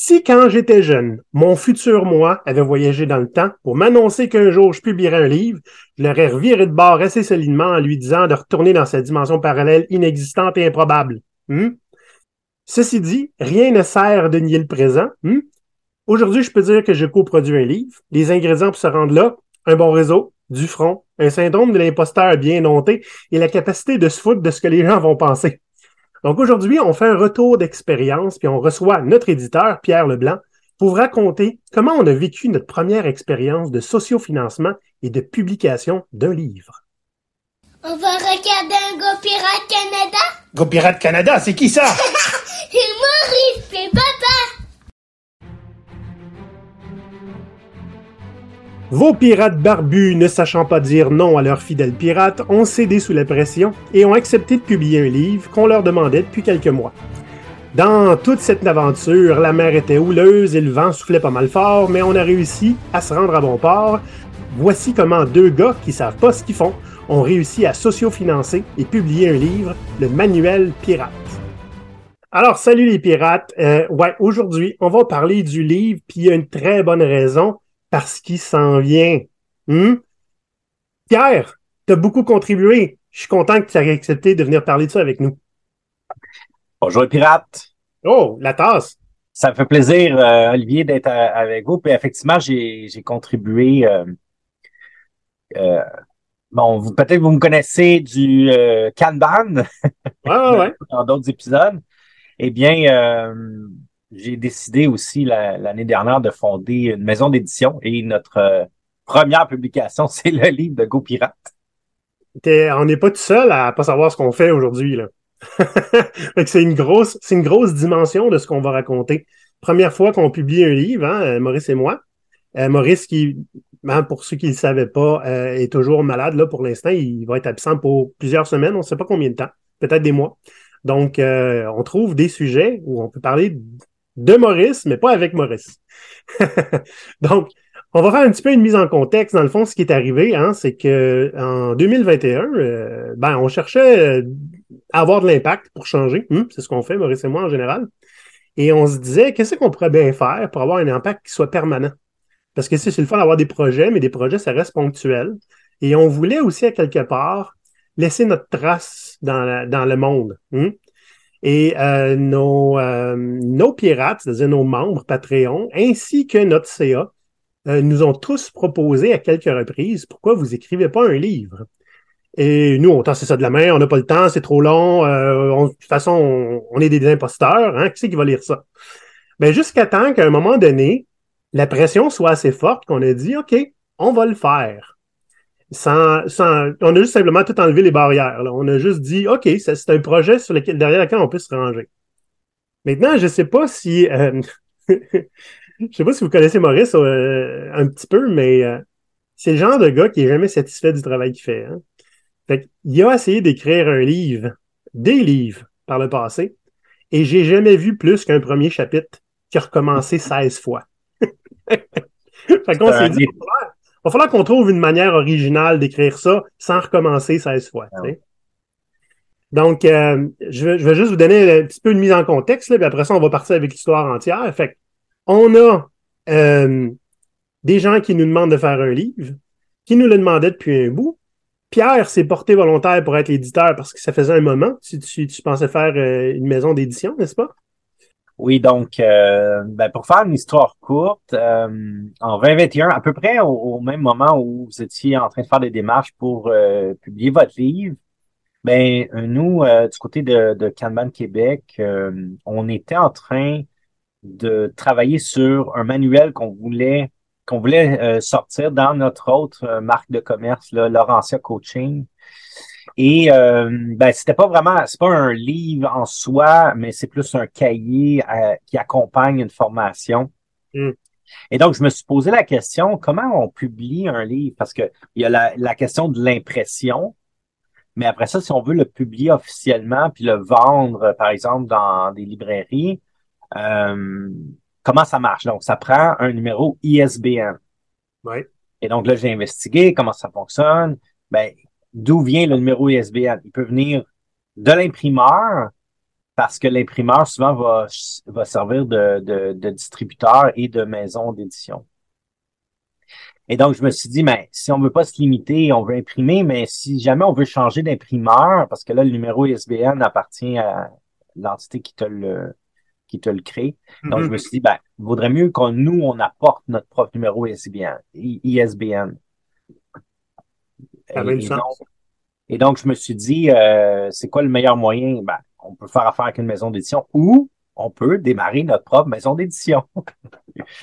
Si quand j'étais jeune, mon futur moi avait voyagé dans le temps pour m'annoncer qu'un jour je publierais un livre, je l'aurais reviré de bord assez solidement en lui disant de retourner dans sa dimension parallèle inexistante et improbable. Hmm? Ceci dit, rien ne sert de nier le présent. Hmm? Aujourd'hui, je peux dire que je coproduis un livre. Les ingrédients pour se rendre là, un bon réseau, du front, un syndrome de l'imposteur bien noté et la capacité de se foutre de ce que les gens vont penser. Donc aujourd'hui, on fait un retour d'expérience, puis on reçoit notre éditeur, Pierre Leblanc, pour vous raconter comment on a vécu notre première expérience de sociofinancement et de publication d'un livre. On va regarder un Go Pirate Canada? Go Pirate Canada, c'est qui ça? c'est Maurice, c'est papa! Vos pirates barbus, ne sachant pas dire non à leurs fidèles pirates, ont cédé sous la pression et ont accepté de publier un livre qu'on leur demandait depuis quelques mois. Dans toute cette aventure, la mer était houleuse et le vent soufflait pas mal fort, mais on a réussi à se rendre à bon port. Voici comment deux gars qui savent pas ce qu'ils font ont réussi à sociofinancer et publier un livre, le Manuel Pirate. Alors, salut les pirates. Euh, ouais, aujourd'hui, on va parler du livre, puis il y a une très bonne raison parce qu'il s'en vient. Hmm? Pierre, tu as beaucoup contribué. Je suis content que tu aies accepté de venir parler de ça avec nous. Bonjour les pirates. Oh, la tasse. Ça me fait plaisir, euh, Olivier, d'être avec vous. Puis effectivement, j'ai contribué. Euh, euh, bon, vous peut-être vous me connaissez du Kanban ouais, ouais. dans d'autres épisodes. Eh bien, j'ai décidé aussi l'année dernière de fonder une maison d'édition et notre euh, première publication, c'est le livre de Go Pirate. on n'est pas tout seul à pas savoir ce qu'on fait aujourd'hui. c'est une grosse, une grosse dimension de ce qu'on va raconter. Première fois qu'on publie un livre, hein, euh, Maurice et moi. Euh, Maurice, qui, hein, pour ceux qui ne le savaient pas, est toujours malade là pour l'instant. Il va être absent pour plusieurs semaines, on ne sait pas combien de temps, peut-être des mois. Donc, on trouve des sujets où on peut parler de Maurice, mais pas avec Maurice. Donc, on va faire un petit peu une mise en contexte. Dans le fond, ce qui est arrivé, hein, c'est que en 2021, euh, ben, on cherchait euh, à avoir de l'impact pour changer. Hmm, c'est ce qu'on fait, Maurice et moi, en général. Et on se disait, qu'est-ce qu'on pourrait bien faire pour avoir un impact qui soit permanent? Parce que c'est le fun d'avoir des projets, mais des projets, ça reste ponctuel. Et on voulait aussi, à quelque part, laisser notre trace dans, le monde. Hmm? Et euh, nos, euh, nos pirates, c'est-à-dire nos membres Patreon, ainsi que notre CA, euh, nous ont tous proposé à quelques reprises pourquoi vous écrivez pas un livre. Et nous, on c'est ça de la main, on n'a pas le temps, c'est trop long. de toute façon, on, est des imposteurs. Hein? Qui c'est qui va lire ça? Ben, jusqu'à temps qu'à un moment donné, la pression soit assez forte qu'on a dit, OK, on va le faire sans, on a juste simplement tout enlevé les barrières. On a juste dit, OK, c'est un projet sur lequel, derrière lequel on peut se ranger. Maintenant, je sais pas si, euh, je sais pas si vous connaissez Maurice euh, un petit peu, mais euh, c'est le genre de gars qui est jamais satisfait du travail qu'il fait. Hein. Fait il a essayé d'écrire un livre, des livres par le passé, et j'ai jamais vu plus qu'un premier chapitre qui a recommencé 16 fois. fait qu'on s'est dit, va falloir qu'on trouve une manière originale d'écrire ça sans recommencer 16 fois. Ah Donc, euh, je, vais, juste vous donner un petit peu une mise en contexte, là, puis après ça, on va partir avec l'histoire entière. Fait on a euh, des gens qui nous demandent de faire un livre, qui nous le demandaient depuis un bout. Pierre s'est porté volontaire pour être l'éditeur parce que ça faisait un moment. Tu, tu pensais faire euh, une maison d'édition, n'est-ce pas? Oui, donc euh, ben pour faire une histoire courte, euh, en 2021, à peu près au, même moment où vous étiez en train de faire des démarches pour euh, publier votre livre, ben nous, du côté de, de Québec, on était en train de travailler sur un manuel qu'on voulait qu'on voulait sortir dans notre autre marque de commerce, là, Laurentia Coaching. Et euh, ben, c'était pas vraiment, c'est pas un livre en soi, mais c'est plus un cahier euh, qui accompagne une formation. Hmm. Et donc, je me suis posé la question, comment on publie un livre? Parce que il y a la, la question de l'impression, mais après ça, si on veut le publier officiellement puis le vendre, par exemple, dans des librairies, euh, comment ça marche? Donc, ça prend un numéro ISBN. Oui. Et donc là, j'ai investigué comment ça fonctionne. Ben, d'où vient le numéro ISBN. Il peut venir de l'imprimeur parce que l'imprimeur souvent va, va servir de, de, de distributeur et de maison d'édition. Et donc, je me suis dit, mais si on veut pas se limiter, on veut imprimer, mais si jamais on veut changer d'imprimeur, parce que là, le numéro ISBN appartient à l'entité qui te le qui te le crée. Donc, je Mhm. me suis dit, ben, il vaudrait mieux qu'on nous, on apporte notre propre numéro ISBN. Ça Et donc, et donc, je me suis dit, euh, c'est quoi le meilleur moyen? Ben, on peut faire affaire avec une maison d'édition ou on peut démarrer notre propre maison d'édition.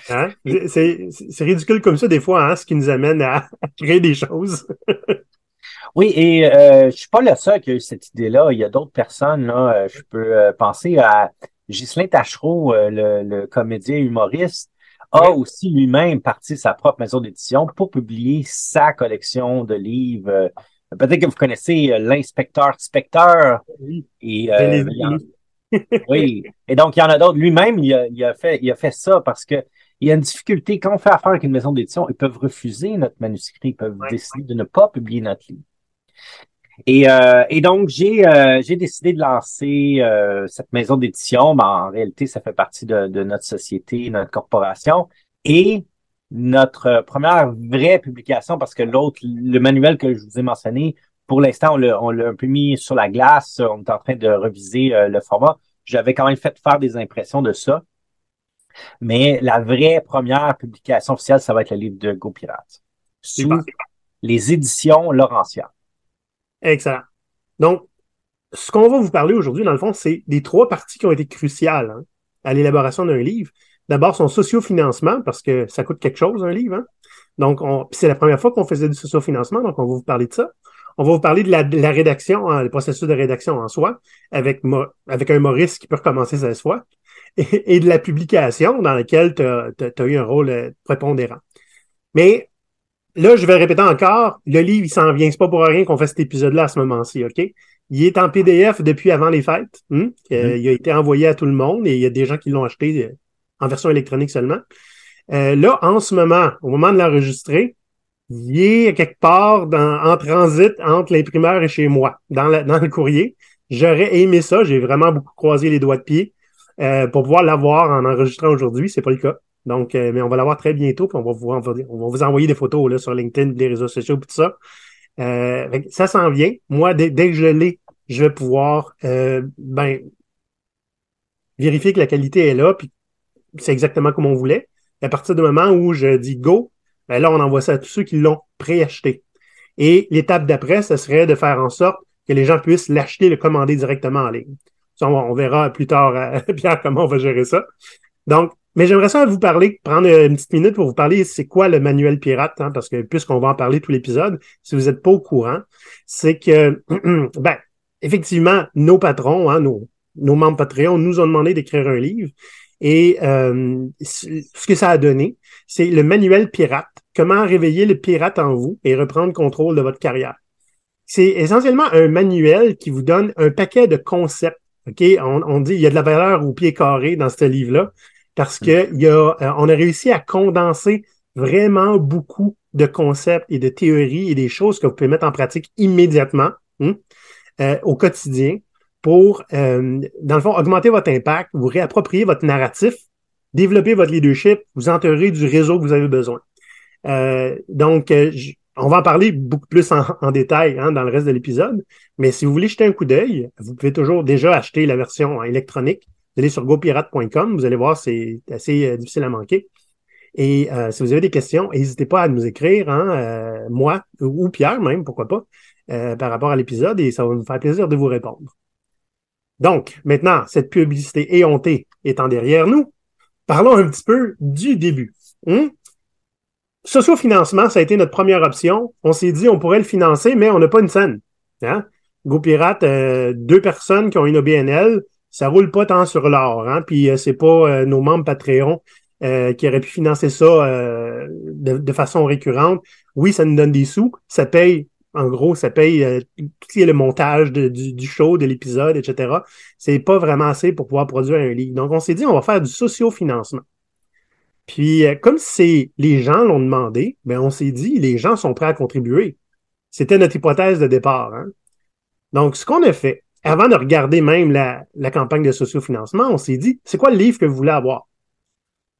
Hein? C'est c'est ridicule comme ça, des fois, hein, ce qui nous amène à, à créer des choses. Oui, et euh, je suis pas le seul qui a eu cette idée-là. Il y a d'autres personnes. Là, Euh, je peux euh, penser à Ghislain Tachereau, euh, le, le comédien humoriste, a aussi lui-même parti sa propre maison d'édition pour publier sa collection de livres. Euh, Peut-être que vous connaissez euh, l'inspecteur Specteur. Oui, Et, euh, en- oui. Et donc, il y en a d'autres. Lui-même, il a, il a fait, il a fait ça parce que il y a une difficulté. Quand on fait affaire avec une maison d'édition, ils peuvent refuser notre manuscrit, ils peuvent décider de ne pas publier notre livre. Et, euh, et donc, j'ai euh, j'ai décidé de lancer euh, cette maison d'édition. Ben, en réalité, ça fait partie de, de notre société, notre corporation. Et notre première vraie publication, parce que l'autre, le manuel que je vous ai mentionné, pour l'instant, on l'a on l'a un peu mis sur la glace. On est en train de reviser euh, le format. J'avais quand même fait faire des impressions de ça. Mais la vraie première publication officielle, ça va être le livre de Go Pirate. Sous les éditions Laurentian. Excellent. Donc, ce qu'on va vous parler aujourd'hui, dans le fond, c'est des trois parties qui ont été cruciales hein, à l'élaboration d'un livre. D'abord, son sociofinancement, parce que ça coûte quelque chose, un livre. hein. Donc, c'est la première fois qu'on faisait du sociofinancement, donc on va vous parler de ça. On va vous parler de la, rédaction, hein, le processus de rédaction en soi, avec, avec un Maurice qui peut recommencer 16 fois, et, et de la publication dans laquelle tu as, eu un rôle euh, prépondérant. Mais là, je vais répéter encore, le livre, il s'en vient. C'est pas pour rien qu'on fait cet épisode-là à ce moment-ci, OK? Il est en PDF depuis avant les fêtes. hein? Euh, Mhm. Il a été envoyé à tout le monde et il y a des gens qui l'ont acheté euh, en version électronique seulement. Euh, là, en ce moment, au moment de l'enregistrer, il est quelque part dans, en transit entre l'imprimeur et chez moi, dans, la- dans le courrier. J'aurais aimé ça. J'ai vraiment beaucoup croisé les doigts de pied euh, pour pouvoir l'avoir en enregistrant aujourd'hui. C'est pas le cas. Donc, euh, mais on va l'avoir très bientôt, puis on va vous, envoyer des photos là, sur LinkedIn, les réseaux sociaux, puis tout ça. Euh, ça s'en vient. Moi, dès, dès que je l'ai, je vais pouvoir euh, ben, vérifier que la qualité est là, puis c'est exactement comme on voulait. À partir du moment où je dis go, ben là, on envoie ça à tous ceux qui l'ont préacheté. Et l'étape d'après, ce serait de faire en sorte que les gens puissent l'acheter, le commander directement en ligne. Ça, on, on verra plus tard, euh, Pierre, comment on va gérer ça. Donc, mais j'aimerais ça vous parler, prendre une petite minute pour vous parler c'est quoi le manuel pirate, hein, parce que puisqu'on va en parler tout l'épisode, si vous n'êtes pas au courant, c'est que, ben, effectivement, nos patrons, hein, nos, nos membres Patreon nous ont demandé d'écrire un livre. Et euh, ce que ça a donné, c'est le manuel pirate. Comment réveiller le pirate en vous et reprendre contrôle de votre carrière. C'est essentiellement un manuel qui vous donne un paquet de concepts. OK? On, on dit il y a de la valeur au pied carré dans ce livre-là parce que il y a, euh, on a réussi à condenser vraiment beaucoup de concepts et de théories et des choses que vous pouvez mettre en pratique immédiatement hein, euh, au quotidien pour, euh, dans le fond, augmenter votre impact, vous réapproprier votre narratif, développer votre leadership, vous entourer du réseau que vous avez besoin. Euh, donc, euh, on va en parler beaucoup plus en, en détail hein, dans le reste de l'épisode, mais si vous voulez jeter un coup d'œil, vous pouvez toujours déjà acheter la version électronique. Vous allez sur gopirate.com, vous allez voir, c'est assez euh, difficile à manquer. Et euh, si vous avez des questions, n'hésitez pas à nous écrire, hein, euh, moi ou Pierre même, pourquoi pas, par rapport à l'épisode, et ça va nous faire plaisir de vous répondre. Donc, maintenant, cette publicité éhontée étant derrière nous, parlons un petit peu du début. Hum? Sociofinancement, ça a été notre première option. On s'est dit on pourrait le financer, mais on n'a pas une scène. Hein? GoPirate, deux personnes qui ont une OBNL, ça roule pas tant sur l'or. Hein? Puis euh, c'est pas euh, nos membres Patreon euh, qui auraient pu financer ça de, façon récurrente. Oui, ça nous donne des sous. Ça paye, en gros, ça paye euh, tout le montage du, show, de l'épisode, etc. C'est pas vraiment assez pour pouvoir produire un livre. Donc, on s'est dit, on va faire du sociofinancement. Puis, comme c'est les gens l'ont demandé, ben on s'est dit, les gens sont prêts à contribuer. C'était notre hypothèse de départ. Hein? Donc, ce qu'on a fait, avant de regarder même la, campagne de sociofinancement, on s'est dit, c'est quoi le livre que vous voulez avoir?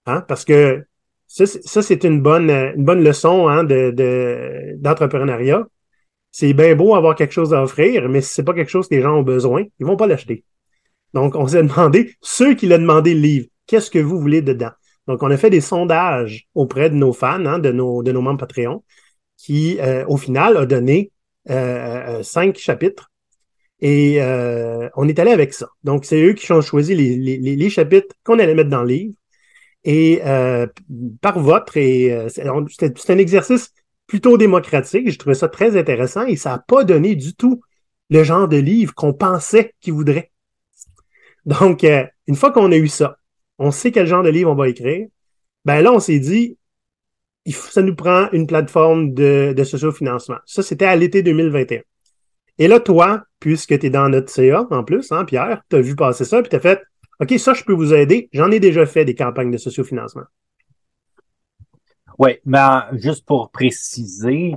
Hein? Parce que ça, c'est une bonne, une bonne leçon hein, de, d'entrepreneuriat. C'est bien beau avoir quelque chose à offrir, mais si c'est pas quelque chose que les gens ont besoin, ils vont pas l'acheter. Donc, on s'est demandé, ceux qui l'ont demandé le livre, qu'est-ce que vous voulez dedans? Donc, on a fait des sondages auprès de nos fans, hein, de, nos, de nos membres Patreon, qui, euh, au final, a donné euh, euh, cinq chapitres. Et on est allé avec ça. Donc, c'est eux qui ont choisi les, chapitres qu'on allait mettre dans le livre. Et par votre, et c'est un exercice plutôt démocratique. Je trouvais ça très intéressant et ça n'a pas donné du tout le genre de livre qu'on pensait qu'ils voudraient. Donc, une fois qu'on a eu ça, on sait quel genre de livre on va écrire. Ben là, on s'est dit, ça nous prend une plateforme de, de socio-financement. Ça, c'était à l'été 2021. Et là, toi, puisque tu es dans notre CA en plus, hein, Pierre, tu as vu passer ça, puis tu as fait OK, ça, je peux vous aider. J'en ai déjà fait des campagnes de socio-financement. Oui, mais juste pour préciser,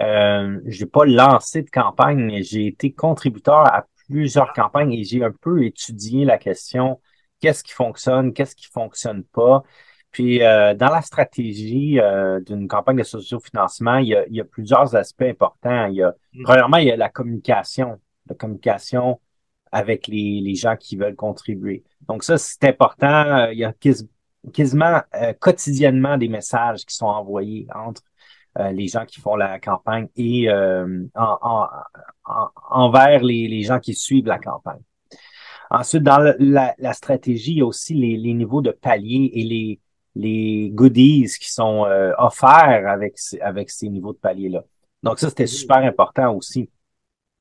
euh, je n'ai pas lancé de campagne, mais j'ai été contributeur à plusieurs campagnes et j'ai un peu étudié la question qu'est-ce qui fonctionne, qu'est-ce qui fonctionne pas. Puis euh, dans la stratégie euh, d'une campagne de sociofinancement, il y, a, il y a plusieurs aspects importants. Il y a, mm. Premièrement, il y a la communication, la communication avec les, les gens qui veulent contribuer. Donc ça, c'est important. Euh, il y a quasiment quotidiennement des messages qui sont envoyés entre les gens qui font la campagne et en, envers les, les gens qui suivent la campagne. Ensuite, dans la, la, stratégie, il y a aussi les, les, niveaux de palier et les, les goodies qui sont euh, offerts avec, avec ces niveaux de palier-là. Donc ça, c'était super important aussi.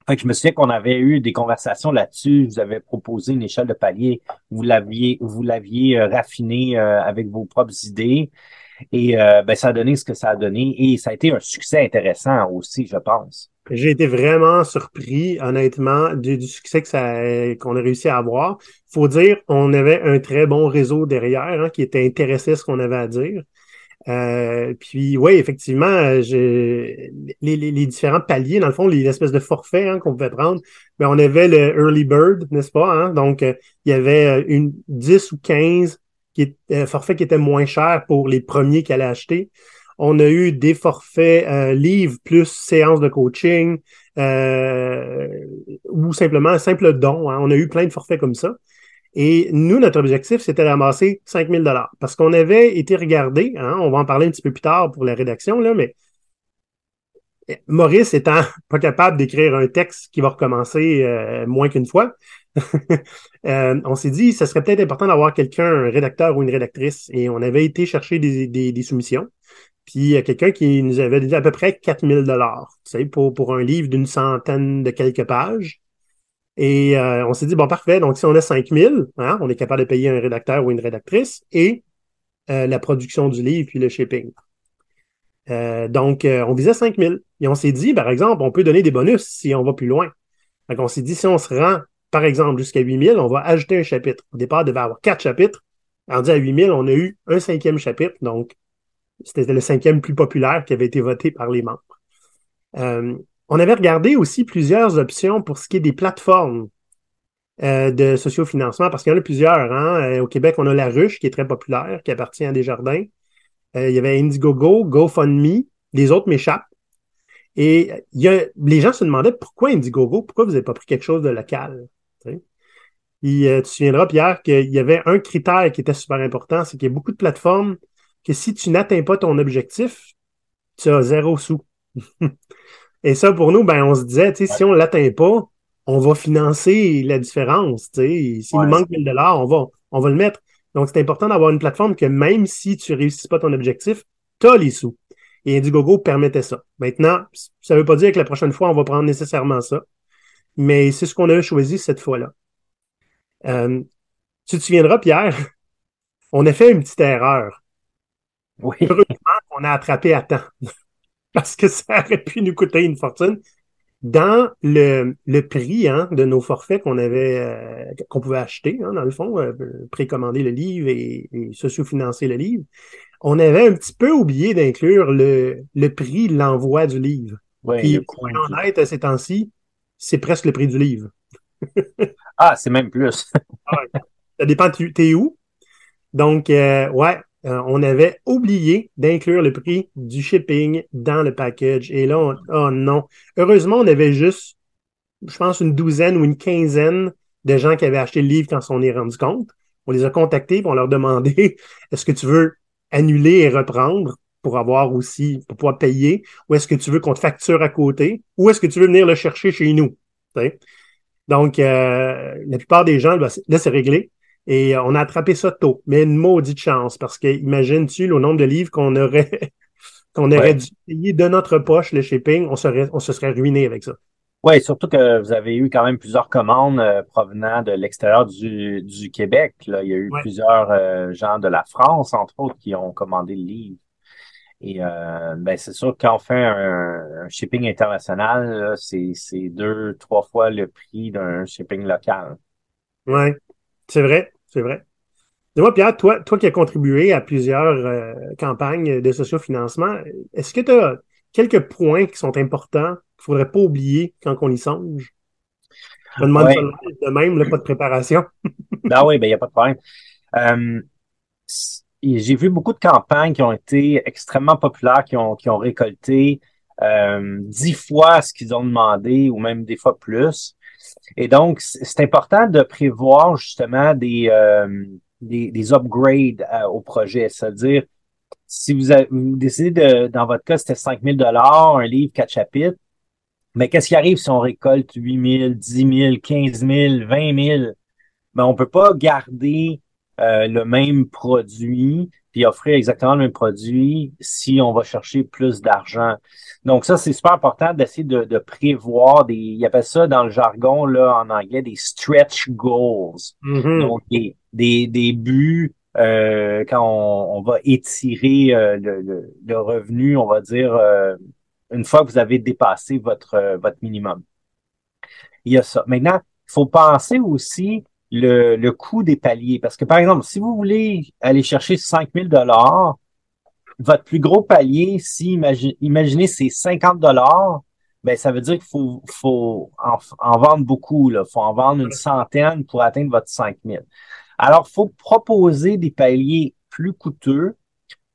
Fait que je me souviens qu'on avait eu des conversations là-dessus. Vous avez proposé une échelle de palier. Vous l'aviez, vous l'aviez euh, raffiné euh, avec vos propres idées. Et ben, ça a donné ce que ça a donné. Et ça a été un succès intéressant aussi, je pense. J'ai été vraiment surpris, honnêtement, du, succès qu'on a réussi à avoir. Faut dire, on avait un très bon réseau derrière hein, qui était intéressé à ce qu'on avait à dire. Euh, puis oui, effectivement, les, les, différents paliers, dans le fond, les espèces de forfaits hein, qu'on pouvait prendre, ben, on avait le Early Bird, n'est-ce pas? Hein? Donc, euh, il y avait euh, une 10 ou 15 qui, forfaits qui étaient moins chers pour les premiers qui allaient acheter. On a eu des forfaits euh, livres plus séances de coaching euh, ou simplement un simple don. Hein. On a eu plein de forfaits comme ça. Et nous, notre objectif, c'était d'amasser 5000 dollars parce qu'on avait été regardé, hein, on va en parler un petit peu plus tard pour la rédaction, là, mais Maurice étant pas capable d'écrire un texte qui va recommencer euh, moins qu'une fois, euh, on s'est dit, ce serait peut-être important d'avoir quelqu'un, un rédacteur ou une rédactrice, et on avait été chercher des soumissions. Puis il y a quelqu'un qui nous avait dit à peu près 4000 dollars, tu sais, pour, pour un livre d'une centaine de quelques pages. Et euh, on s'est dit, bon, parfait, donc si on a 5000, hein, on est capable de payer un rédacteur ou une rédactrice et euh, la production du livre puis le shipping. Euh, donc, on visait 5000. Et on s'est dit, par exemple, on peut donner des bonus si on va plus loin. Donc, on s'est dit, si on se rend, par exemple, jusqu'à 8000, on va ajouter un chapitre. Au départ, il devait avoir quatre chapitres. dit à 8000, on a eu un cinquième chapitre, donc c'était le cinquième plus populaire qui avait été voté par les membres. Euh, on avait regardé aussi plusieurs options pour ce qui est des plateformes euh, de sociofinancement, parce qu'il y en a plusieurs. Hein. Euh, au Québec, on a La Ruche, qui est très populaire, qui appartient à Desjardins. il y avait Indiegogo, GoFundMe, les autres m'échappent. Et il y a, les gens se demandaient pourquoi Indiegogo, pourquoi vous n'avez pas pris quelque chose de local? Tu te souviendras, Pierre, qu'il y avait un critère qui était super important, c'est qu'il y a beaucoup de plateformes que si tu n'atteins pas ton objectif, tu as zéro sous. Et ça, pour nous, ben, on se disait, si on ne l'atteint pas, on va financer la différence. S'il nous manque 1000 dollars, on va, on va le mettre. Donc, c'est important d'avoir une plateforme que même si tu ne réussis pas ton objectif, tu as les sous. Et Indiegogo permettait ça. Maintenant, ça ne veut pas dire que la prochaine fois, on va prendre nécessairement ça. Mais c'est ce qu'on a choisi cette fois-là. Euh, tu te souviendras, Pierre, on a fait une petite erreur. Oui. Heureusement qu'on a attrapé à temps. Parce que ça aurait pu nous coûter une fortune. Dans le, le prix hein, de nos forfaits qu'on avait euh, qu'on pouvait acheter, hein, dans le fond, euh, précommander le livre et, et socio-financer le livre, on avait un petit peu oublié d'inclure le, le prix de l'envoi du livre. Puis, pour en être à ces temps-ci, c'est presque le prix du livre. ah, c'est même plus. ça dépend, tu es où? Donc, euh, ouais, euh, on avait oublié d'inclure le prix du shipping dans le package. Et là, oh non. Heureusement, on avait juste, je pense, une douzaine ou une quinzaine de gens qui avaient acheté le livre quand on est rendu compte. On les a contactés pour leur demander est-ce que tu veux annuler et reprendre pour avoir aussi, pour pouvoir payer, ou est-ce que tu veux qu'on te facture à côté, ou est-ce que tu veux venir le chercher chez nous? Donc, euh, la plupart des gens, là, c'est réglé. Et on a attrapé ça tôt. Mais une maudite chance, parce que imagine-tu le nombre de livres qu'on aurait qu'on aurait dû payer de notre poche le shipping, on serait, on se serait ruiné avec ça. Oui, surtout que vous avez eu quand même plusieurs commandes euh, provenant de l'extérieur du, du Québec. Là. Il y a eu plusieurs euh, gens de la France, entre autres, qui ont commandé le livre. Et euh, ben, c'est sûr que quand on fait un, shipping international, c'est deux, trois fois le prix d'un shipping local. Oui, c'est vrai, c'est vrai. Dis-moi, Pierre, toi, toi qui as contribué à plusieurs campagnes de sociofinancement, est-ce que tu as quelques points qui sont importants qu'il ne faudrait pas oublier quand on y songe? Je me demande de même, pas de préparation. ah oui, ben il n'y a pas de problème. Euh, j'ai vu beaucoup de campagnes qui ont été extrêmement populaires, qui ont, qui ont récolté euh, dix fois ce qu'ils ont demandé ou même des fois plus. Et donc, c'est important de prévoir justement des, euh, des, des, upgrades au projet, c'est-à-dire si vous, avez, vous décidez de, dans votre cas, c'était 5 000 un livre, quatre chapitres, mais qu'est-ce qui arrive si on récolte 8 000, 10 000, 15 000, 20 000? Ben, on peut pas garder euh, le même produit puis offrir exactement le même produit si on va chercher plus d'argent. Donc ça, c'est super important d'essayer de, de, prévoir des, il appelle ça dans le jargon là en anglais des stretch goals. Mm-hmm. Donc des, des, des buts euh, quand on, va étirer euh, le, le, revenu, on va dire, euh, une fois que vous avez dépassé votre, votre minimum. Il y a ça. Maintenant, il faut penser aussi le, le coût des paliers. Parce que, par exemple, si vous voulez aller chercher 5000 dollars, votre plus gros palier, si imaginez, c'est 50 dollars, ben ça veut dire qu'il faut, faut en, en, vendre beaucoup. Il faut en vendre une centaine pour atteindre votre 5000. Alors, il faut proposer des paliers plus coûteux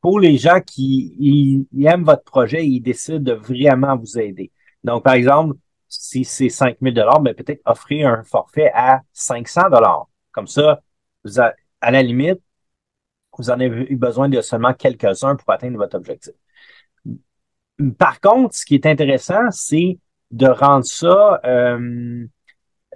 pour les gens qui aiment votre projet et ils décident de vraiment vous aider. Donc, par exemple, si c'est 5 000 mais peut-être offrir un forfait à 500 Comme ça, à la limite, vous en avez eu besoin de seulement quelques-uns pour atteindre votre objectif. Par contre, ce qui est intéressant, c'est de rendre ça euh,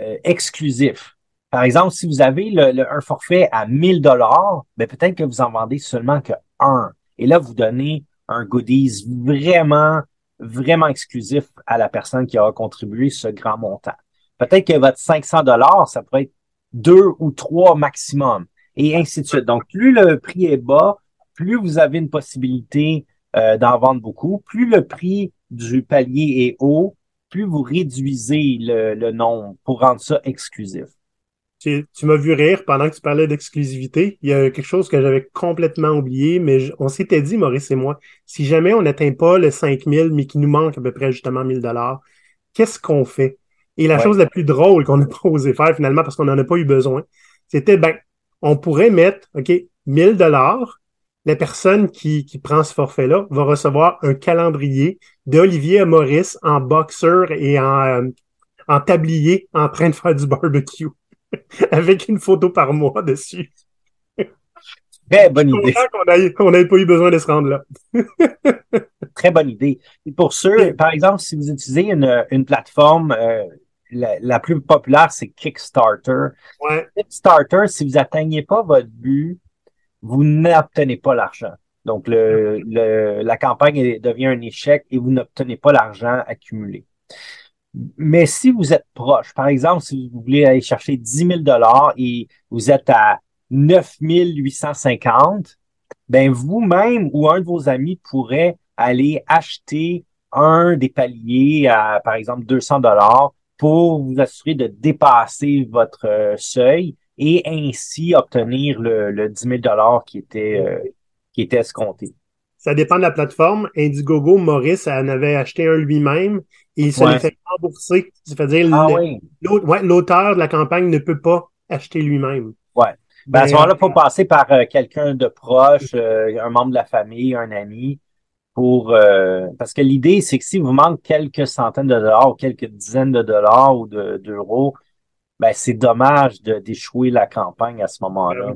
euh, exclusif. Par exemple, si vous avez un forfait à 1000 dollars, ben peut-être que vous en vendez seulement que un. Et là, vous donnez un goodies vraiment, vraiment exclusif à la personne qui a contribué ce grand montant. Peut-être que votre 500 dollars, ça pourrait être deux ou trois maximum, et ainsi de suite. Donc, plus le prix est bas, plus vous avez une possibilité euh, d'en vendre beaucoup, plus le prix du palier est haut, plus vous réduisez le, le nombre pour rendre ça exclusif. Tu, m'as vu rire pendant que tu parlais d'exclusivité. Il y a quelque chose que j'avais complètement oublié, mais on s'était dit, Maurice et moi, si jamais on n'atteint pas le 5000, mais qu'il nous manque à peu près justement 1000 dollars, qu'est-ce qu'on fait? Et la chose la plus drôle qu'on n'a pas osé faire finalement parce qu'on n'en a pas eu besoin, c'était, ben, on pourrait mettre, OK, 1000 dollars. La personne qui, qui prend ce forfait-là va recevoir un calendrier d'Olivier Maurice en boxeur et en, euh, en tablier en train de faire du barbecue. avec une photo par mois dessus. Très bonne idée. On n'avait pas eu besoin de se rendre là. Très bonne idée. Et pour ceux, par exemple, si vous utilisez une, une plateforme, euh, la, plus populaire, c'est Kickstarter. Kickstarter, si vous n'atteignez pas votre but, vous n'obtenez pas l'argent. Donc, le, le, la campagne devient un échec et vous n'obtenez pas l'argent accumulé. Mais si vous êtes proche, par exemple, si vous voulez aller chercher 10 000 dollars et vous êtes à 9 850, ben vous-même ou un de vos amis pourrait aller acheter un des paliers à, par exemple, 200 dollars pour vous assurer de dépasser votre euh, seuil et ainsi obtenir le, le 10 000 dollars qui était, euh, qui était escompté. Ça dépend de la plateforme. Indiegogo, Maurice en avait acheté un lui-même et il se Ouais. l'est fait rembourser. C'est-à-dire Ah oui. ouais, l'auteur de la campagne ne peut pas acheter lui-même. Ben, à ce moment-là, il faut passer par euh, quelqu'un de proche, euh, un membre de la famille, un ami, pour euh, parce que l'idée, c'est que si vous manque quelques centaines de dollars ou quelques dizaines de dollars ou de- d'euros, ben c'est dommage de d'échouer la campagne à ce moment-là.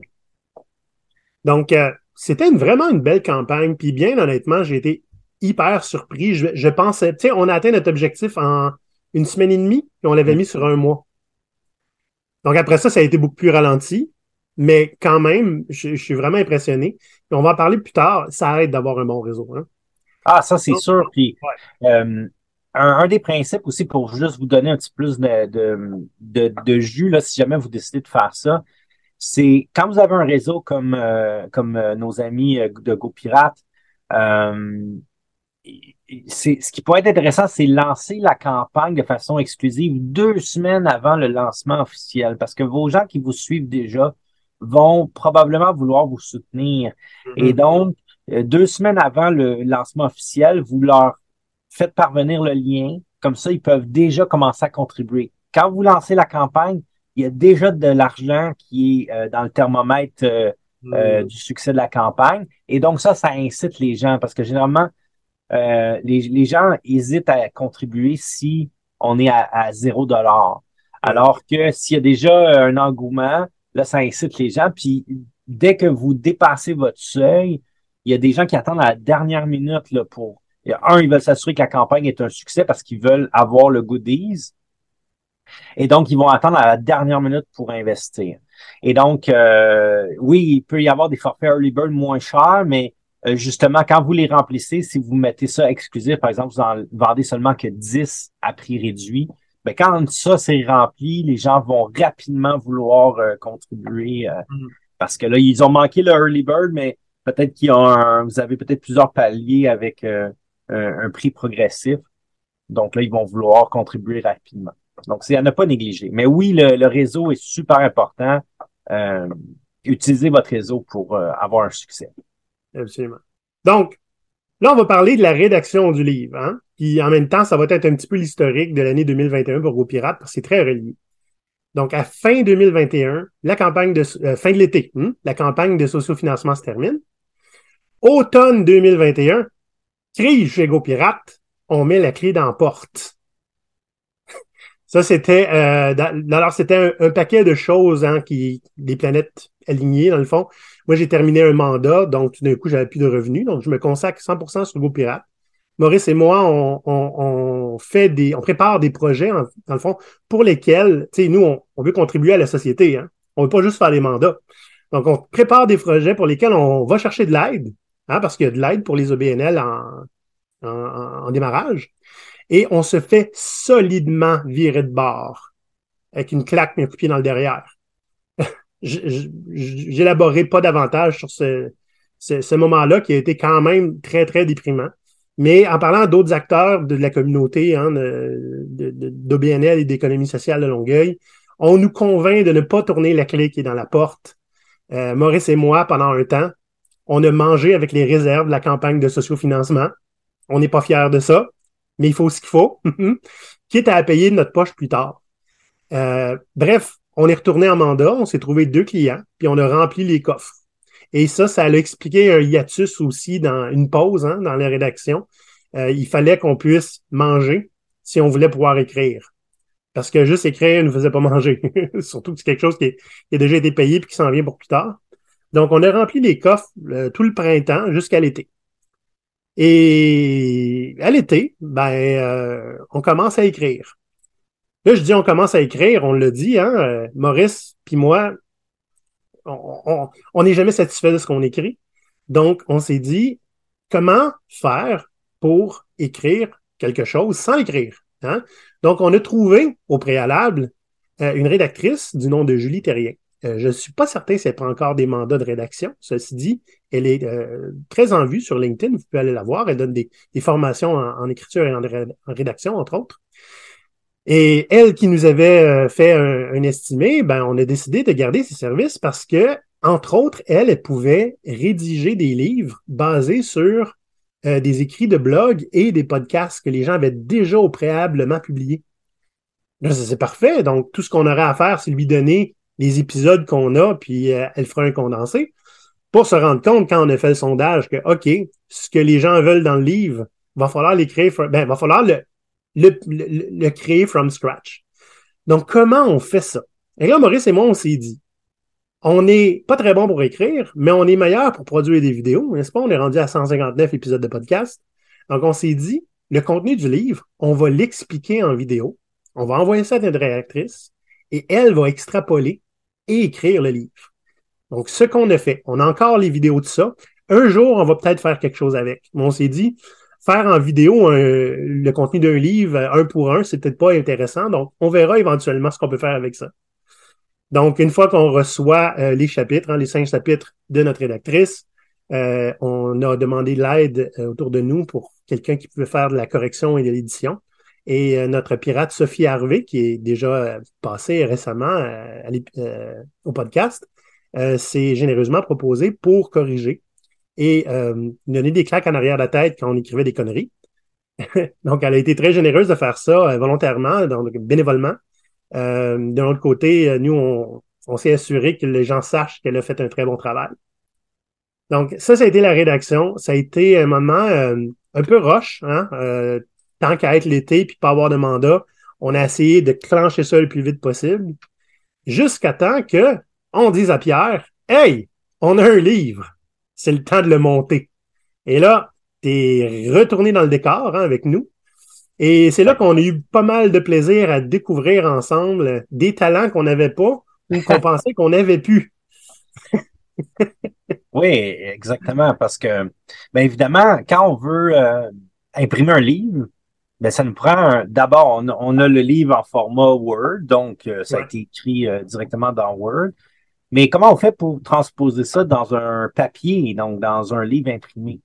Donc, euh, c'était une- vraiment une belle campagne. Puis bien honnêtement, j'ai été hyper surpris. Je, je pensais, tu sais, on a atteint notre objectif en une semaine et demie, puis on l'avait mis sur un mois. Donc après ça, ça a été beaucoup plus ralenti. Mais quand même, je, je suis vraiment impressionné. On va en parler plus tard. Ça aide d'avoir un bon réseau. Hein? Ah, ça, c'est sûr. Puis, euh, un, un des principes aussi pour juste vous donner un petit plus de, de, de, de jus, là, si jamais vous décidez de faire ça, c'est quand vous avez un réseau comme, euh, comme euh, nos amis euh, de GoPirate, euh, c'est, ce qui pourrait être intéressant, c'est lancer la campagne de façon exclusive deux semaines avant le lancement officiel, parce que vos gens qui vous suivent déjà vont probablement vouloir vous soutenir. Et donc, euh, deux semaines avant le lancement officiel, vous leur faites parvenir le lien. Comme ça, ils peuvent déjà commencer à contribuer. Quand vous lancez la campagne, il y a déjà de l'argent qui est euh, dans le thermomètre euh, euh, du succès de la campagne. Et donc, ça, ça incite les gens parce que généralement, les, les gens hésitent à contribuer si on est à, à zéro dollar. Alors que s'il y a déjà un engouement, là, ça incite les gens. Puis dès que vous dépassez votre seuil, il y a des gens qui attendent à la dernière minute là, pour. Un, ils veulent s'assurer que la campagne est un succès parce qu'ils veulent avoir le goodies. Et donc, ils vont attendre à la dernière minute pour investir. Et donc, euh, oui, il peut y avoir des forfaits early bird moins chers, mais euh, justement, quand vous les remplissez, si vous mettez ça exclusif, par exemple, vous en vendez seulement que 10 à prix réduit, ben quand ça c'est rempli, les gens vont rapidement vouloir euh, contribuer euh, Mhm. parce que là, ils ont manqué le early bird, mais peut-être qu'ils ont un- vous avez peut-être plusieurs paliers avec euh, un, un prix progressif. Donc là, ils vont vouloir contribuer rapidement. Donc, c'est à ne pas négliger. Mais oui, le, réseau est super important. Euh, utilisez votre réseau pour euh, avoir un succès. Absolument. Donc, là, on va parler de la rédaction du livre. Hein? Puis en même temps, ça va être un petit peu l'historique de l'année 2021 pour GoPirate, parce que c'est très relié. Donc, à fin 2021, la campagne de euh, fin de l'été, hein, la campagne de sociofinancement se termine. Automne 2021, crise chez GoPirate, on met la clé dans la porte. Ça, c'était euh, alors c'était un, paquet de choses hein, qui des planètes alignées dans le fond. Moi, j'ai terminé un mandat, donc tout d'un coup, j'avais plus de revenus, donc je me consacre 100% sur GoPirate. Maurice et moi, on, on, fait des, on prépare des projets dans le fond pour lesquels, tu sais, nous, on, veut contribuer à la société. Hein. On veut pas juste faire des mandats. Donc, on prépare des projets pour lesquels on va chercher de l'aide, hein, parce qu'il y a de l'aide pour les OBNL en- en démarrage. Et on se fait solidement virer de bord avec une claque et un coup de pied dans le derrière. J'élaborerai pas davantage sur ce, ce, moment-là qui a été quand même très, très déprimant. Mais en parlant d'autres acteurs de la communauté hein, de- d'OBNL et d'économie sociale de Longueuil, on nous convainc de ne pas tourner la clé qui est dans la porte. Euh, Maurice et moi, pendant un temps, on a mangé avec les réserves de la campagne de sociofinancement. On n'est pas fiers de ça, mais il faut ce qu'il faut, quitte à payer de notre poche plus tard. Euh, bref, on est retourné en mandat, on s'est trouvé deux clients, puis on a rempli les coffres. Et ça, ça a expliqué un hiatus aussi dans une pause hein, dans la rédaction. Euh, il fallait qu'on puisse manger si on voulait pouvoir écrire. Parce que juste écrire ne faisait pas manger. Surtout que c'est quelque chose qui, est- a déjà été payé et qui s'en vient pour plus tard. Donc, on a rempli les coffres euh, tout le printemps jusqu'à l'été. Et à l'été, ben, euh, on commence à écrire. Là, je dis on commence à écrire, on l'a dit, hein, euh, Maurice puis moi, on n'est jamais satisfait de ce qu'on écrit. Donc, on s'est dit comment faire pour écrire quelque chose sans l'écrire. Hein? Donc, on a trouvé au préalable euh, une rédactrice du nom de Julie Terrien. Euh, je ne suis pas certain si elle prend encore des mandats de rédaction. Ceci dit, elle est euh, très en vue sur LinkedIn. Vous pouvez aller la voir. Elle donne des, formations en, écriture et en, ré- en rédaction, entre autres. Et elle qui nous avait euh, fait un, estimé, ben, on a décidé de garder ses services parce que entre autres, elle, elle pouvait rédiger des livres basés sur des écrits de blog et des podcasts que les gens avaient déjà au préalablement publiés. C'est parfait. Donc, tout ce qu'on aurait à faire, c'est lui donner les épisodes qu'on a, puis euh, elle fera un condensé pour se rendre compte quand on a fait le sondage que, OK, ce que les gens veulent dans le livre, va falloir ben, va falloir le, le, le, créer from scratch. Donc, comment on fait ça? Et là, Maurice et moi, on s'est dit, on n'est pas très bon pour écrire, mais on est meilleur pour produire des vidéos, n'est-ce pas? On est rendu à 159 épisodes de podcast. Donc, on s'est dit, le contenu du livre, on va l'expliquer en vidéo, on va envoyer ça à notre réactrice, et elle va extrapoler et écrire le livre. Donc, ce qu'on a fait, on a encore les vidéos de ça. Un jour, on va peut-être faire quelque chose avec. Mais on s'est dit, faire en vidéo le contenu d'un livre un pour un, c'est peut-être pas intéressant. Donc, on verra éventuellement ce qu'on peut faire avec ça. Donc, une fois qu'on reçoit euh, les chapitres, hein, les cinq chapitres de notre rédactrice, euh, on a demandé l'aide euh, autour de nous pour quelqu'un qui pouvait faire de la correction et de l'édition. Et notre pirate Sophie Harvey, qui est déjà passée récemment au podcast, s'est généreusement proposé pour corriger et donner des claques en arrière de la tête quand on écrivait des conneries. donc, elle a été très généreuse de faire ça volontairement, donc bénévolement. Euh, de l'autre côté, nous, on, on s'est assuré que les gens sachent qu'elle a fait un très bon travail. Donc, ça, ça a été la rédaction. Ça a été un moment un peu roche, hein? Tant qu'à être l'été puis pas avoir de mandat, on a essayé de clencher ça le plus vite possible, jusqu'à temps que on dise à Pierre, hey, on a un livre, c'est le temps de le monter. Et là, t'es retourné dans le décor hein, avec nous. Et c'est là qu'on a eu pas mal de plaisir à découvrir ensemble des talents qu'on n'avait pas ou qu'on pensait qu'on avait pu. oui, exactement, parce que, bien évidemment, quand on veut euh, imprimer un livre, ben ça nous prend d'abord on, a le livre en format Word, donc euh, ça a été écrit euh, directement dans Word. Mais comment on fait pour transposer ça dans un papier, donc dans un livre imprimé?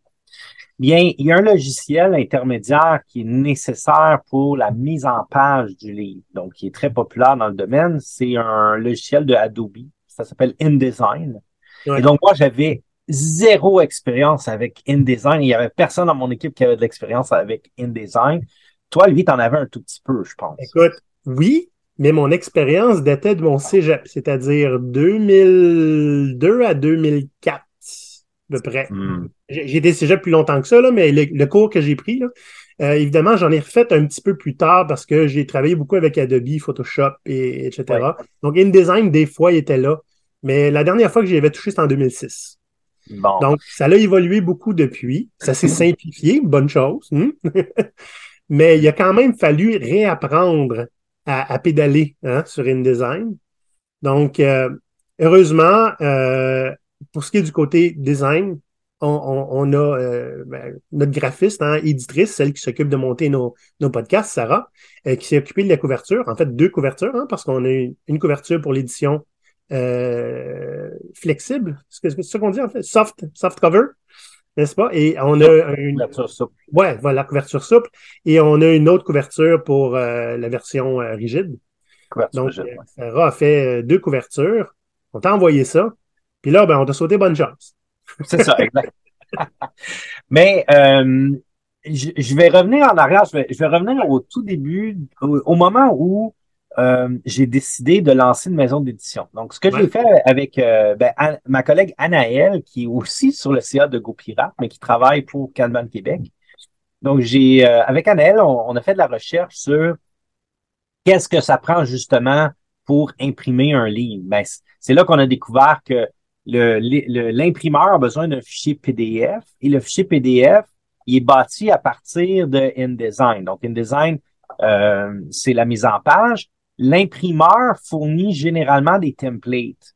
Bien, il y a un logiciel intermédiaire qui est nécessaire pour la mise en page du livre, donc qui est très populaire dans le domaine. C'est un logiciel de Adobe. Ça s'appelle InDesign. Et donc, moi, j'avais zéro expérience avec InDesign. Il y avait personne dans mon équipe qui avait de l'expérience avec InDesign. Toi, lui, en avais un tout petit peu, je pense. Écoute, oui, mais mon expérience datait de mon cégep, c'est-à-dire 2002 à 2004, à peu près. Hmm. J'ai été cégep plus longtemps que ça, là, mais le, cours que j'ai pris, là, euh, évidemment, j'en ai refait un petit peu plus tard parce que j'ai travaillé beaucoup avec Adobe, Photoshop, et, etc. Donc, InDesign, des fois, il était là. Mais la dernière fois que j'y avais touché, c'était en 2006. Donc, ça a évolué beaucoup depuis. Ça s'est simplifié, bonne chose. Hmm? Mais il a quand même fallu réapprendre à, pédaler hein, sur InDesign. Donc, euh, heureusement, euh, pour ce qui est du côté design, on, a euh, ben, notre graphiste, hein, éditrice, celle qui s'occupe de monter nos, nos podcasts, Sarah, qui s'est occupée de la couverture. En fait, deux couvertures, hein, parce qu'on a une, couverture pour l'édition flexible. C'est ce qu'on dit en fait? Soft, soft cover n'est-ce pas? Et on a une couverture souple. Ouais, voilà, couverture souple. Et on a une autre couverture pour euh, la version euh, rigide. Couverture Donc, rigide, Sarah a fait euh, deux couvertures. On t'a envoyé ça. Puis là, ben, on t'a sauté bonne chance. C'est ça, exact. Mais je, vais revenir en arrière. Je vais, je vais revenir au tout début, au moment où euh, j'ai décidé de lancer une maison d'édition. Donc, ce que j'ai fait avec euh, ben, ma collègue Anaëlle, qui est aussi sur le CA de GoPirate, mais qui travaille pour Kanban Québec. Donc, j'ai euh, avec Anaëlle, on, a fait de la recherche sur qu'est-ce que ça prend justement pour imprimer un livre. Ben, c'est là qu'on a découvert que l'imprimeur a besoin d'un fichier PDF et le fichier PDF, il est bâti à partir de InDesign. Donc, InDesign, euh, c'est la mise en page, l'imprimeur fournit généralement des templates,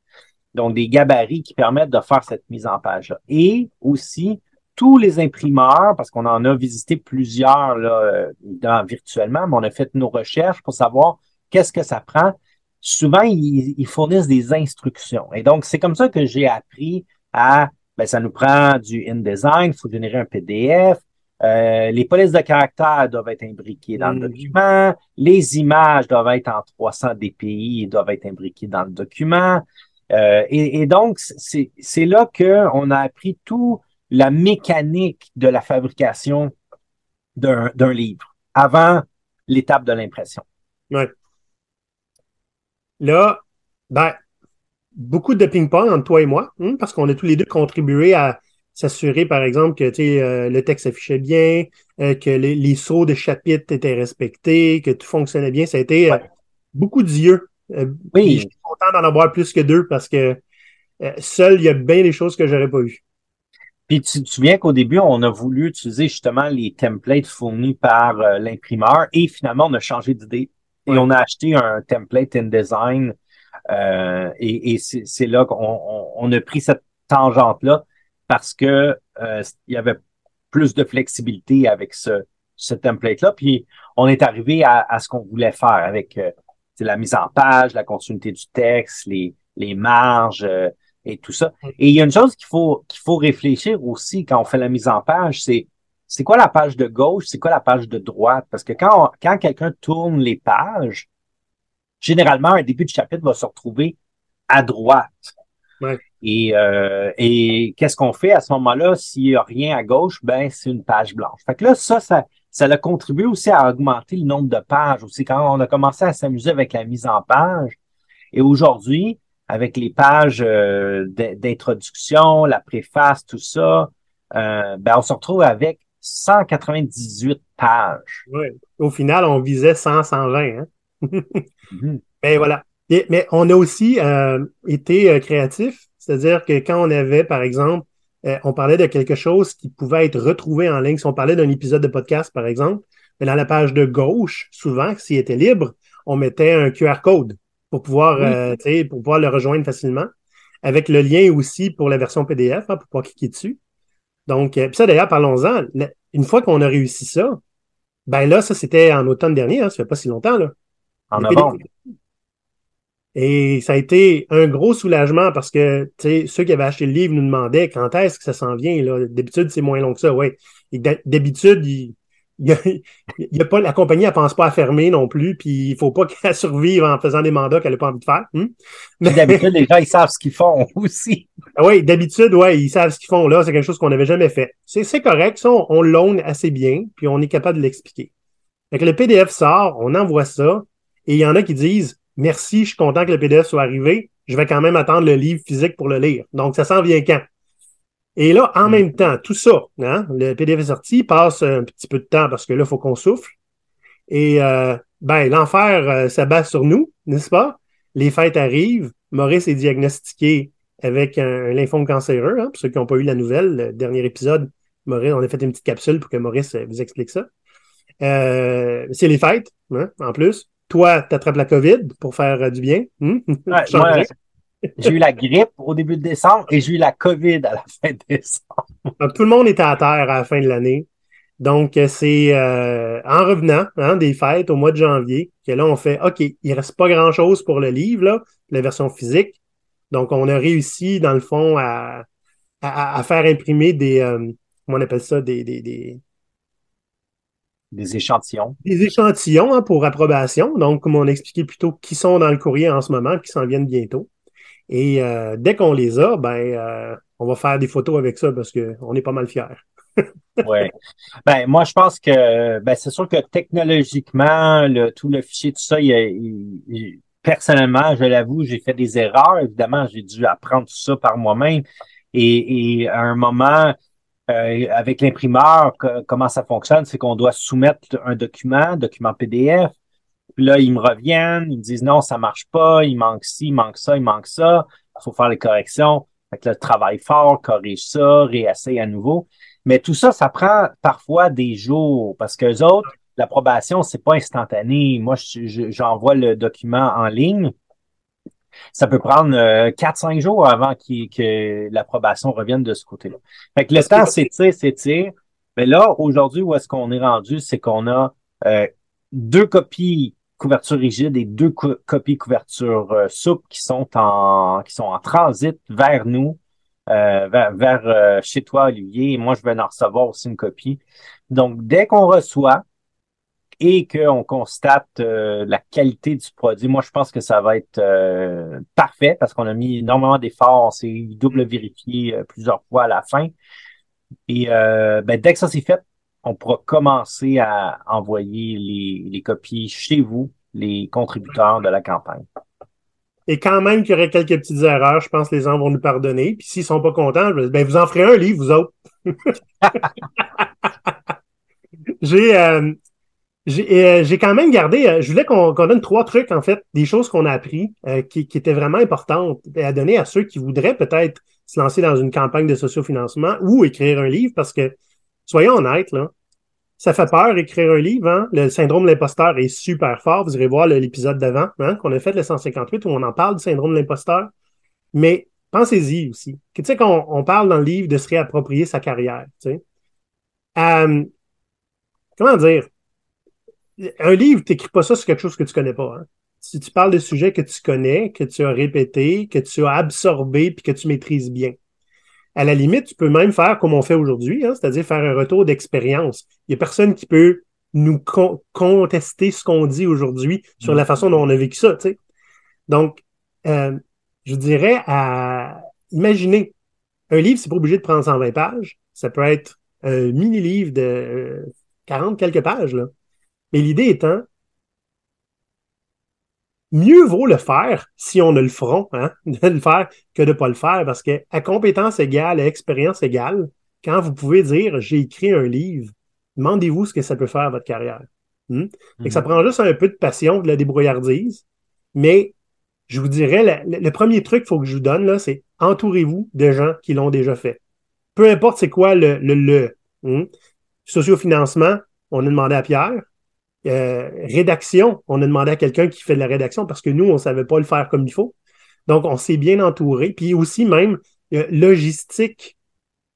donc des gabarits qui permettent de faire cette mise en page-là. Et aussi, tous les imprimeurs, parce qu'on en a visité plusieurs là, dans, virtuellement, mais on a fait nos recherches pour savoir qu'est-ce que ça prend. Souvent, ils, ils fournissent des instructions. Et donc, c'est comme ça que j'ai appris à, ben, ça nous prend du InDesign, il faut générer un PDF, euh, les polices de caractère doivent être imbriquées dans le mm. document. Les images doivent être en 300 dpi et doivent être imbriquées dans le document. Euh, et, et, donc, c'est, là qu'on a appris tout la mécanique de la fabrication d'un, livre avant l'étape de l'impression. Ouais. Là, ben, beaucoup de ping-pong entre toi et moi, hein, parce qu'on a tous les deux contribué à s'assurer, par exemple, que euh, le texte s'affichait bien, euh, que les, les, sauts de chapitres étaient respectés, que tout fonctionnait bien. Ça a été euh, beaucoup d'yeux. oui. Je suis content d'en avoir plus que deux parce que seul, il y a bien des choses que j'aurais pas eues. Puis tu te souviens qu'au début, on a voulu utiliser justement les templates fournis par l'imprimeur et finalement, on a changé d'idée et on a acheté un template InDesign euh, et, et c'est là qu'on on, a pris cette tangente-là parce que euh, il y avait plus de flexibilité avec ce, ce template-là. Puis on est arrivé à, à ce qu'on voulait faire avec euh, la mise en page, la continuité du texte, les, les marges euh, et tout ça. Et il y a une chose qu'il faut qu'il faut réfléchir aussi quand on fait la mise en page, c'est c'est quoi la page de gauche, c'est quoi la page de droite? Parce que quand, quand quelqu'un tourne les pages, généralement, un début de chapitre va se retrouver à droite. Et, euh, et qu'est-ce qu'on fait à ce moment-là? S'il n'y a rien à gauche, ben c'est une page blanche. Fait que là, ça, ça, ça a contribué aussi à augmenter le nombre de pages aussi quand on a commencé à s'amuser avec la mise en page. Et aujourd'hui, avec les pages euh, d'introduction, la préface, tout ça, euh, ben on se retrouve avec 198 pages. Oui. Au final, on visait 100, 120. Hein? mm Mais voilà. mais on a aussi euh, été euh, créatif, c'est-à-dire que quand on avait, par exemple, euh, on parlait de quelque chose qui pouvait être retrouvé en ligne. Si on parlait d'un épisode de podcast, par exemple, mais dans la page de gauche, souvent, s'il était libre, on mettait un QR code pour pouvoir, pour pouvoir le rejoindre facilement, avec le lien aussi pour la version PDF, hein, pour pouvoir cliquer dessus. Donc, puis ça d'ailleurs, parlons-en. Une fois qu'on a réussi ça, ben là, ça c'était en automne dernier, hein, ça fait pas si longtemps, là. En avant. Et ça a été un gros soulagement parce que ceux qui avaient acheté le livre nous demandaient quand est-ce que ça s'en vient. D'habitude, c'est moins long que ça, oui. D'habitude, il, il, y a, pas, la compagnie, elle pense pas à fermer non plus, puis il faut pas qu'elle survive en faisant des mandats qu'elle n'a pas envie de faire. Hmm? Mais... D'habitude, les gens, ils savent ce qu'ils font aussi. Ah oui, d'habitude, ouais, ils savent ce qu'ils font. Là, c'est quelque chose qu'on n'avait jamais fait. C'est correct, ça, on, on loan assez bien, puis on est capable de l'expliquer. Fait le PDF sort, on envoie ça, et il y en a qui disent Merci, je suis content que le PDF soit arrivé. Je vais quand même attendre le livre physique pour le lire. Donc, ça s'en vient quand? Et là, en même temps, tout ça, hein, le PDF est sorti, passe un petit peu de temps parce que là, il faut qu'on souffle. Et euh, ben, l'enfer euh, s'abat sur nous, n'est-ce pas? Les fêtes arrivent. Maurice est diagnostiqué avec un, lymphome cancéreux. Hein, pour ceux qui n'ont pas eu la nouvelle, le dernier épisode, Maurice, on a fait une petite capsule pour que Maurice vous explique ça. Euh, c'est les fêtes, hein, en plus toi, tu attrapes la COVID pour faire euh, du bien. Hmm? j'ai eu la grippe au début de décembre et j'ai eu la COVID à la fin de décembre. Donc, tout le monde était à terre à la fin de l'année. Donc, euh, c'est euh, en revenant hein, des fêtes au mois de janvier que là, on fait OK, il reste pas grand-chose pour le livre, là, la version physique. Donc, on a réussi, dans le fond, à, à, faire imprimer des, comment on appelle ça, des, des, des, des échantillons. Des échantillons hein, pour approbation. Donc, comme on expliquait plus tôt, qui sont dans le courrier en ce moment, qui s'en viennent bientôt. Et euh, dès qu'on les a, ben, euh, on va faire des photos avec ça parce qu'on est pas mal fiers. oui. Ben, moi, je pense que ben, c'est sûr que technologiquement, le, tout le fichier, tout ça, il, personnellement, je l'avoue, j'ai fait des erreurs. Évidemment, j'ai dû apprendre tout ça par moi-même. Et, et à un moment, euh, avec l'imprimeur, comment ça fonctionne, c'est qu'on doit soumettre un document, document PDF. Puis là, ils me reviennent, ils me disent non, ça marche pas, il manque ci, il manque ça, il manque ça, il faut faire les corrections. Fait que le travail fort, corrige ça, réessaye à nouveau. Mais tout ça, ça prend parfois des jours parce que les autres, l'approbation, c'est pas instantané. Moi, j'envoie le document en ligne ça peut prendre euh, 4-5 jours avant que l'approbation revienne de ce côté-là. Fait que le temps s'étire, s'étire. Mais là, aujourd'hui, où est-ce qu'on est rendu, c'est qu'on a euh, deux copies couverture rigide et deux copies couverture euh, souple qui sont en qui sont en transit vers nous, euh, vers, vers euh, chez toi, Olivier. Et moi, je vais en recevoir aussi une copie. Donc, dès qu'on reçoit, et qu'on constate euh, la qualité du produit, moi, je pense que ça va être euh, parfait parce qu'on a mis énormément d'efforts, on s'est double vérifié euh, plusieurs fois à la fin. Et ben, dès que ça c'est fait, on pourra commencer à envoyer les, les copies chez vous, les contributeurs de la campagne. Et quand même qu'il y aurait quelques petites erreurs, je pense que les gens vont nous pardonner. Puis s'ils sont pas contents, ben vous en ferez un livre, vous autres. J'ai euh, j'ai quand même gardé, euh, je voulais qu'on donne trois trucs, en fait, des choses qu'on a appris euh, qui, étaient vraiment importantes à donner à ceux qui voudraient peut-être se lancer dans une campagne de sociofinancement ou écrire un livre, parce que, soyons honnêtes, là, ça fait peur écrire un livre. Hein? Le syndrome de l'imposteur est super fort. Vous irez voir l'épisode d'avant hein, qu'on a fait, le 158, où on en parle du syndrome de l'imposteur. Mais pensez-y aussi. Tu sais, qu'on on parle dans le livre de se réapproprier sa carrière. Tu sais. comment dire? Un livre, tu n'écris pas ça sur quelque chose que tu connais pas. Hein. Si tu parles de sujets que tu connais, que tu as répété, que tu as absorbé, puis que tu maîtrises bien. À la limite, tu peux même faire comme on fait aujourd'hui, hein, c'est-à-dire faire un retour d'expérience. Il n'y a personne qui peut nous contester ce qu'on dit aujourd'hui sur la façon dont on a vécu ça. Donc, euh, je dirais à imaginer un livre, c'est pas obligé de prendre 120 pages. Ça peut être un mini-livre de 40 euh, quelques pages. Là. Mais l'idée étant, mieux vaut le faire si on a le front, hein, de le faire que de ne pas le faire, parce que à compétence égale, à expérience égale, quand vous pouvez dire j'ai écrit un livre, demandez-vous ce que ça peut faire à votre carrière. Hmm? Ça mhm. prend juste un peu de passion, de la débrouillardise, mais je vous dirais, le, premier truc qu'il faut que je vous donne, là, c'est entourez-vous de gens qui l'ont déjà fait. Peu importe c'est quoi le le, le hmm? Sociofinancement, on a demandé à Pierre. Euh, rédaction, on a demandé à quelqu'un qui fait de la rédaction parce que nous, on ne savait pas le faire comme il faut. Donc, on s'est bien entouré. Puis aussi, même, euh, logistique,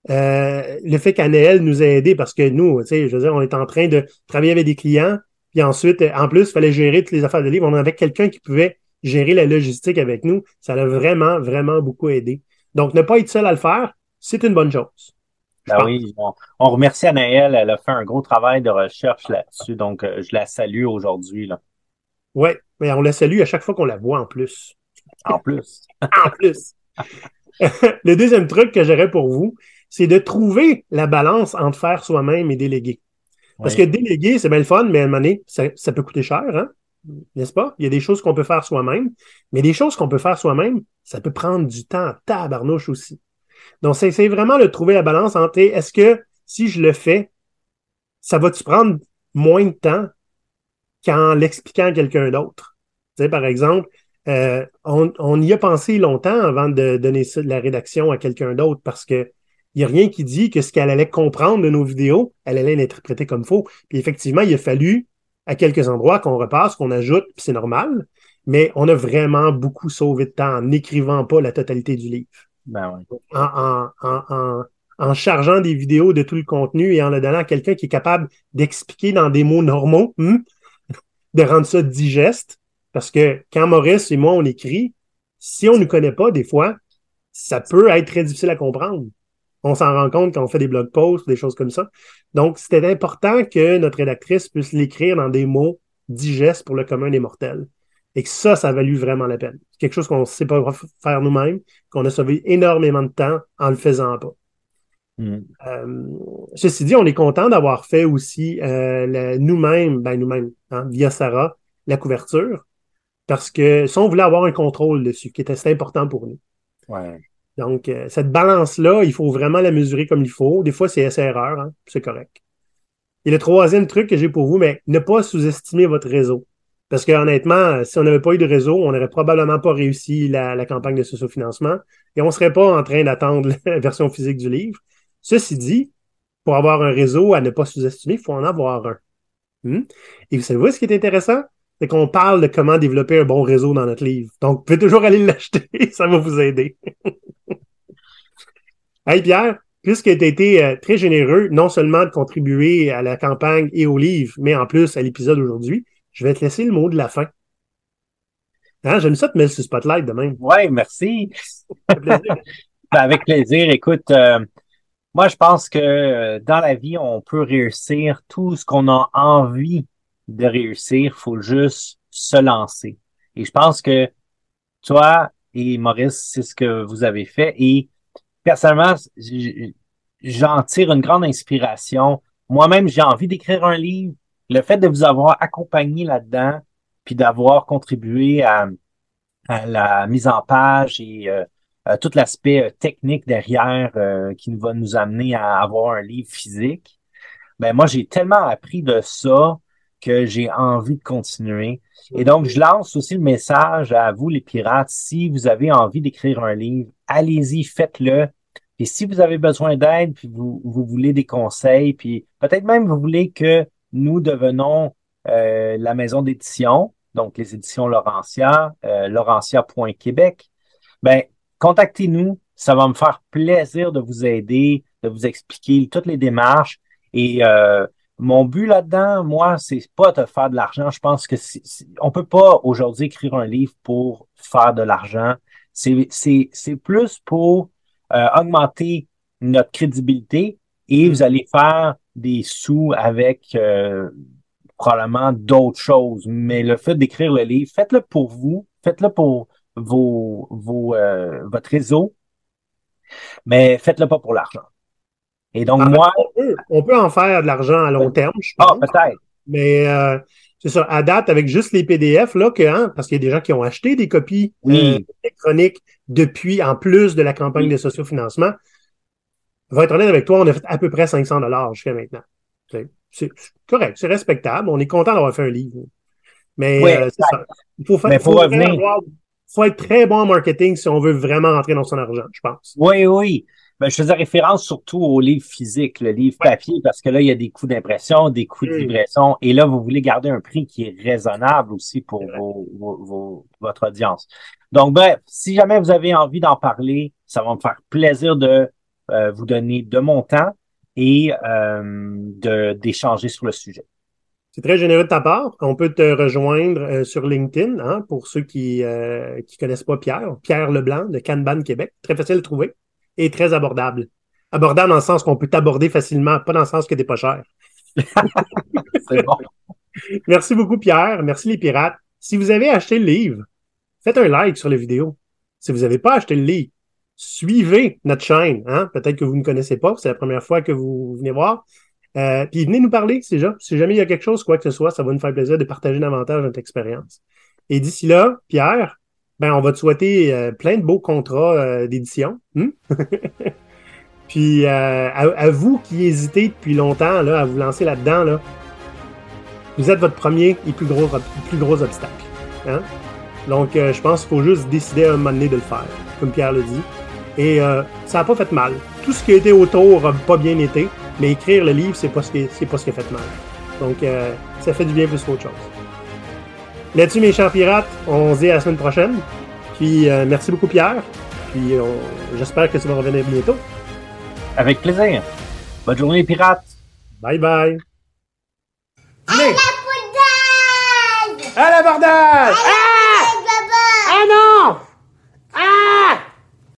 euh, le fait qu'Anaël nous a aidés parce que nous, tu sais, je veux dire, on est en train de travailler avec des clients. Puis ensuite, en plus, il fallait gérer toutes les affaires de livre. On avait quelqu'un qui pouvait gérer la logistique avec nous. Ça l'a vraiment, vraiment beaucoup aidé. Donc, ne pas être seul à le faire, c'est une bonne chose. Ben oui, on, remercie Anaëlle. Elle a fait un gros travail de recherche là-dessus. Donc, euh, je la salue aujourd'hui. Oui, mais on la salue à chaque fois qu'on la voit en plus. En plus. en plus. le deuxième truc que j'aurais pour vous, c'est de trouver la balance entre faire soi-même et déléguer. Parce que déléguer, c'est bien le fun, mais à un moment donné, ça, ça peut coûter cher, hein? n'est-ce pas? Il y a des choses qu'on peut faire soi-même, mais des choses qu'on peut faire soi-même, ça peut prendre du temps à tabarnouche aussi. Donc, c'est vraiment de trouver la balance entre est-ce que si je le fais, ça va-tu prendre moins de temps qu'en l'expliquant à quelqu'un d'autre? Par exemple, euh, on, y a pensé longtemps avant de donner la rédaction à quelqu'un d'autre parce que il n'y a rien qui dit que ce qu'elle allait comprendre de nos vidéos, elle allait l'interpréter comme faux. Puis effectivement, il a fallu à quelques endroits qu'on repasse, qu'on ajoute, puis c'est normal, mais on a vraiment beaucoup sauvé de temps en n'écrivant pas la totalité du livre. Ben en, chargeant des vidéos de tout le contenu et en le donnant à quelqu'un qui est capable d'expliquer dans des mots normaux, hmm, de rendre ça digeste. Parce que quand Maurice et moi, on écrit, si on ne connaît pas, des fois, ça peut être très difficile à comprendre. On s'en rend compte quand on fait des blog posts, des choses comme ça. Donc, c'était important que notre rédactrice puisse l'écrire dans des mots digestes pour le commun des mortels. Et que ça, ça a valu vraiment la peine. C'est quelque chose qu'on ne sait pas faire nous-mêmes, qu'on a sauvé énormément de temps en le faisant pas. Hmm. Euh, ceci dit, on est content d'avoir fait aussi euh, nous-mêmes, ben nous-mêmes, hein, via Sarah, la couverture, parce que si on voulait avoir un contrôle dessus, qui était assez important pour nous. Ouais. Donc, euh, cette balance-là, il faut vraiment la mesurer comme il faut. Des fois, c'est assez erreur, hein, c'est correct. Et le troisième truc que j'ai pour vous, mais ne pas sous-estimer votre réseau. Parce que honnêtement, si on n'avait pas eu de réseau, on n'aurait probablement pas réussi la, campagne de sociofinancement et on ne serait pas en train d'attendre la version physique du livre. Ceci dit, pour avoir un réseau à ne pas sous-estimer, il faut en avoir un. Hmm? Et vous savez ce qui est intéressant? C'est qu'on parle de comment développer un bon réseau dans notre livre. Donc, vous pouvez toujours aller l'acheter, ça va vous aider. hey Pierre, puisque tu as été euh, très généreux, non seulement de contribuer à la campagne et au livre, mais en plus à l'épisode aujourd'hui, je vais te laisser le mot de la fin. Hein, J'aime ça te mettre sur Spotlight de même. Oui, merci. Ben, avec plaisir. Écoute, euh, moi, je pense que euh, dans la vie, on peut réussir tout ce qu'on a envie de réussir, faut juste se lancer. Et je pense que toi et Maurice, c'est ce que vous avez fait. Et personnellement, j'en tire une grande inspiration. Moi-même, j'ai envie d'écrire un livre. Le fait de vous avoir accompagné là-dedans, puis d'avoir contribué à, la mise en page et euh, tout l'aspect euh, technique derrière euh, qui va nous amener à avoir un livre physique, ben moi j'ai tellement appris de ça que j'ai envie de continuer. Et donc, je lance aussi le message à vous, les pirates. Si vous avez envie d'écrire un livre, allez-y, faites-le. Et si vous avez besoin d'aide, puis vous, vous voulez des conseils, puis peut-être même vous voulez que nous devenons euh, la maison d'édition, donc les éditions Laurentia, euh, laurentia.québec, ben contactez-nous. Ça va me faire plaisir de vous aider, de vous expliquer toutes les démarches. Et euh, mon but là-dedans, moi, c'est pas de faire de l'argent. Je pense que on peut pas aujourd'hui écrire un livre pour faire de l'argent. C'est c'est plus pour euh, augmenter notre crédibilité et vous allez faire des sous avec euh, probablement d'autres choses. Mais le fait d'écrire le livre, faites-le pour vous, faites-le pour vos, vos euh, votre réseau, mais faites-le pas pour l'argent. Et donc, moi. On peut, en faire de l'argent à long terme, je ah, pense. Ah, peut-être. Mais euh, c'est ça, à date, avec juste les PDF, là, que, hein, parce qu'il y a des gens qui ont acheté des copies euh, électroniques depuis, en plus de la campagne de sociofinancement. Vais être honnête avec toi, on a fait à peu près 500 dollars jusqu'à maintenant. C'est correct, c'est respectable. On est content d'avoir fait un livre. Mais euh, c'est ça. Il faut, faire, faut, faut être très bon en marketing si on veut vraiment rentrer dans son argent, je pense. Oui, oui. Ben, je faisais référence surtout au livre physique, le livre papier, parce que là, il y a des coûts d'impression, des coûts de livraison, et là, vous voulez garder un prix qui est raisonnable aussi pour vos, votre audience. Donc, bref, si jamais vous avez envie d'en parler, ça va me faire plaisir de euh, vous donner de mon temps et euh, d'échanger sur le sujet. C'est très généreux de ta part. On peut te rejoindre euh, sur LinkedIn, hein, pour ceux qui ne connaissent pas Pierre. Pierre Leblanc de Kanban Québec. Très facile de trouver et très abordable. Abordable dans le sens qu'on peut t'aborder facilement, pas dans le sens que t'es pas cher. C'est bon. Merci beaucoup, Pierre. Merci les pirates. Si vous avez acheté le livre, faites un like sur la vidéo. Si vous n'avez pas acheté le livre, suivez notre chaîne. Hein? Peut-être que vous ne connaissez pas, c'est la première fois que vous venez voir. Euh, puis venez nous parler, si jamais, si jamais il y a quelque chose, quoi que ce soit, ça va nous faire plaisir de partager davantage notre expérience. Et d'ici là, Pierre, ben, on va te souhaiter euh, plein de beaux contrats euh, d'édition. Hmm? Puis à, vous qui hésitez depuis longtemps là, à vous lancer là-dedans, là, vous êtes votre premier et plus gros, plus gros obstacle. Hein? Donc, je pense qu'il faut juste décider à un moment donné de le faire, comme Pierre le dit. Et ça n'a pas fait mal. Tout ce qui a été autour n'a pas bien été, mais écrire le livre, c'est pas ce qui, c'est pas ce qui a fait mal. Donc, ça fait du bien plus qu'autre chose. Là-dessus, mes chers pirates, on se dit à la semaine prochaine. Puis euh, merci beaucoup, Pierre. Puis j'espère que tu vas revenir bientôt. Avec plaisir. Bonne journée, pirates. Bye bye. À la À l'abordage!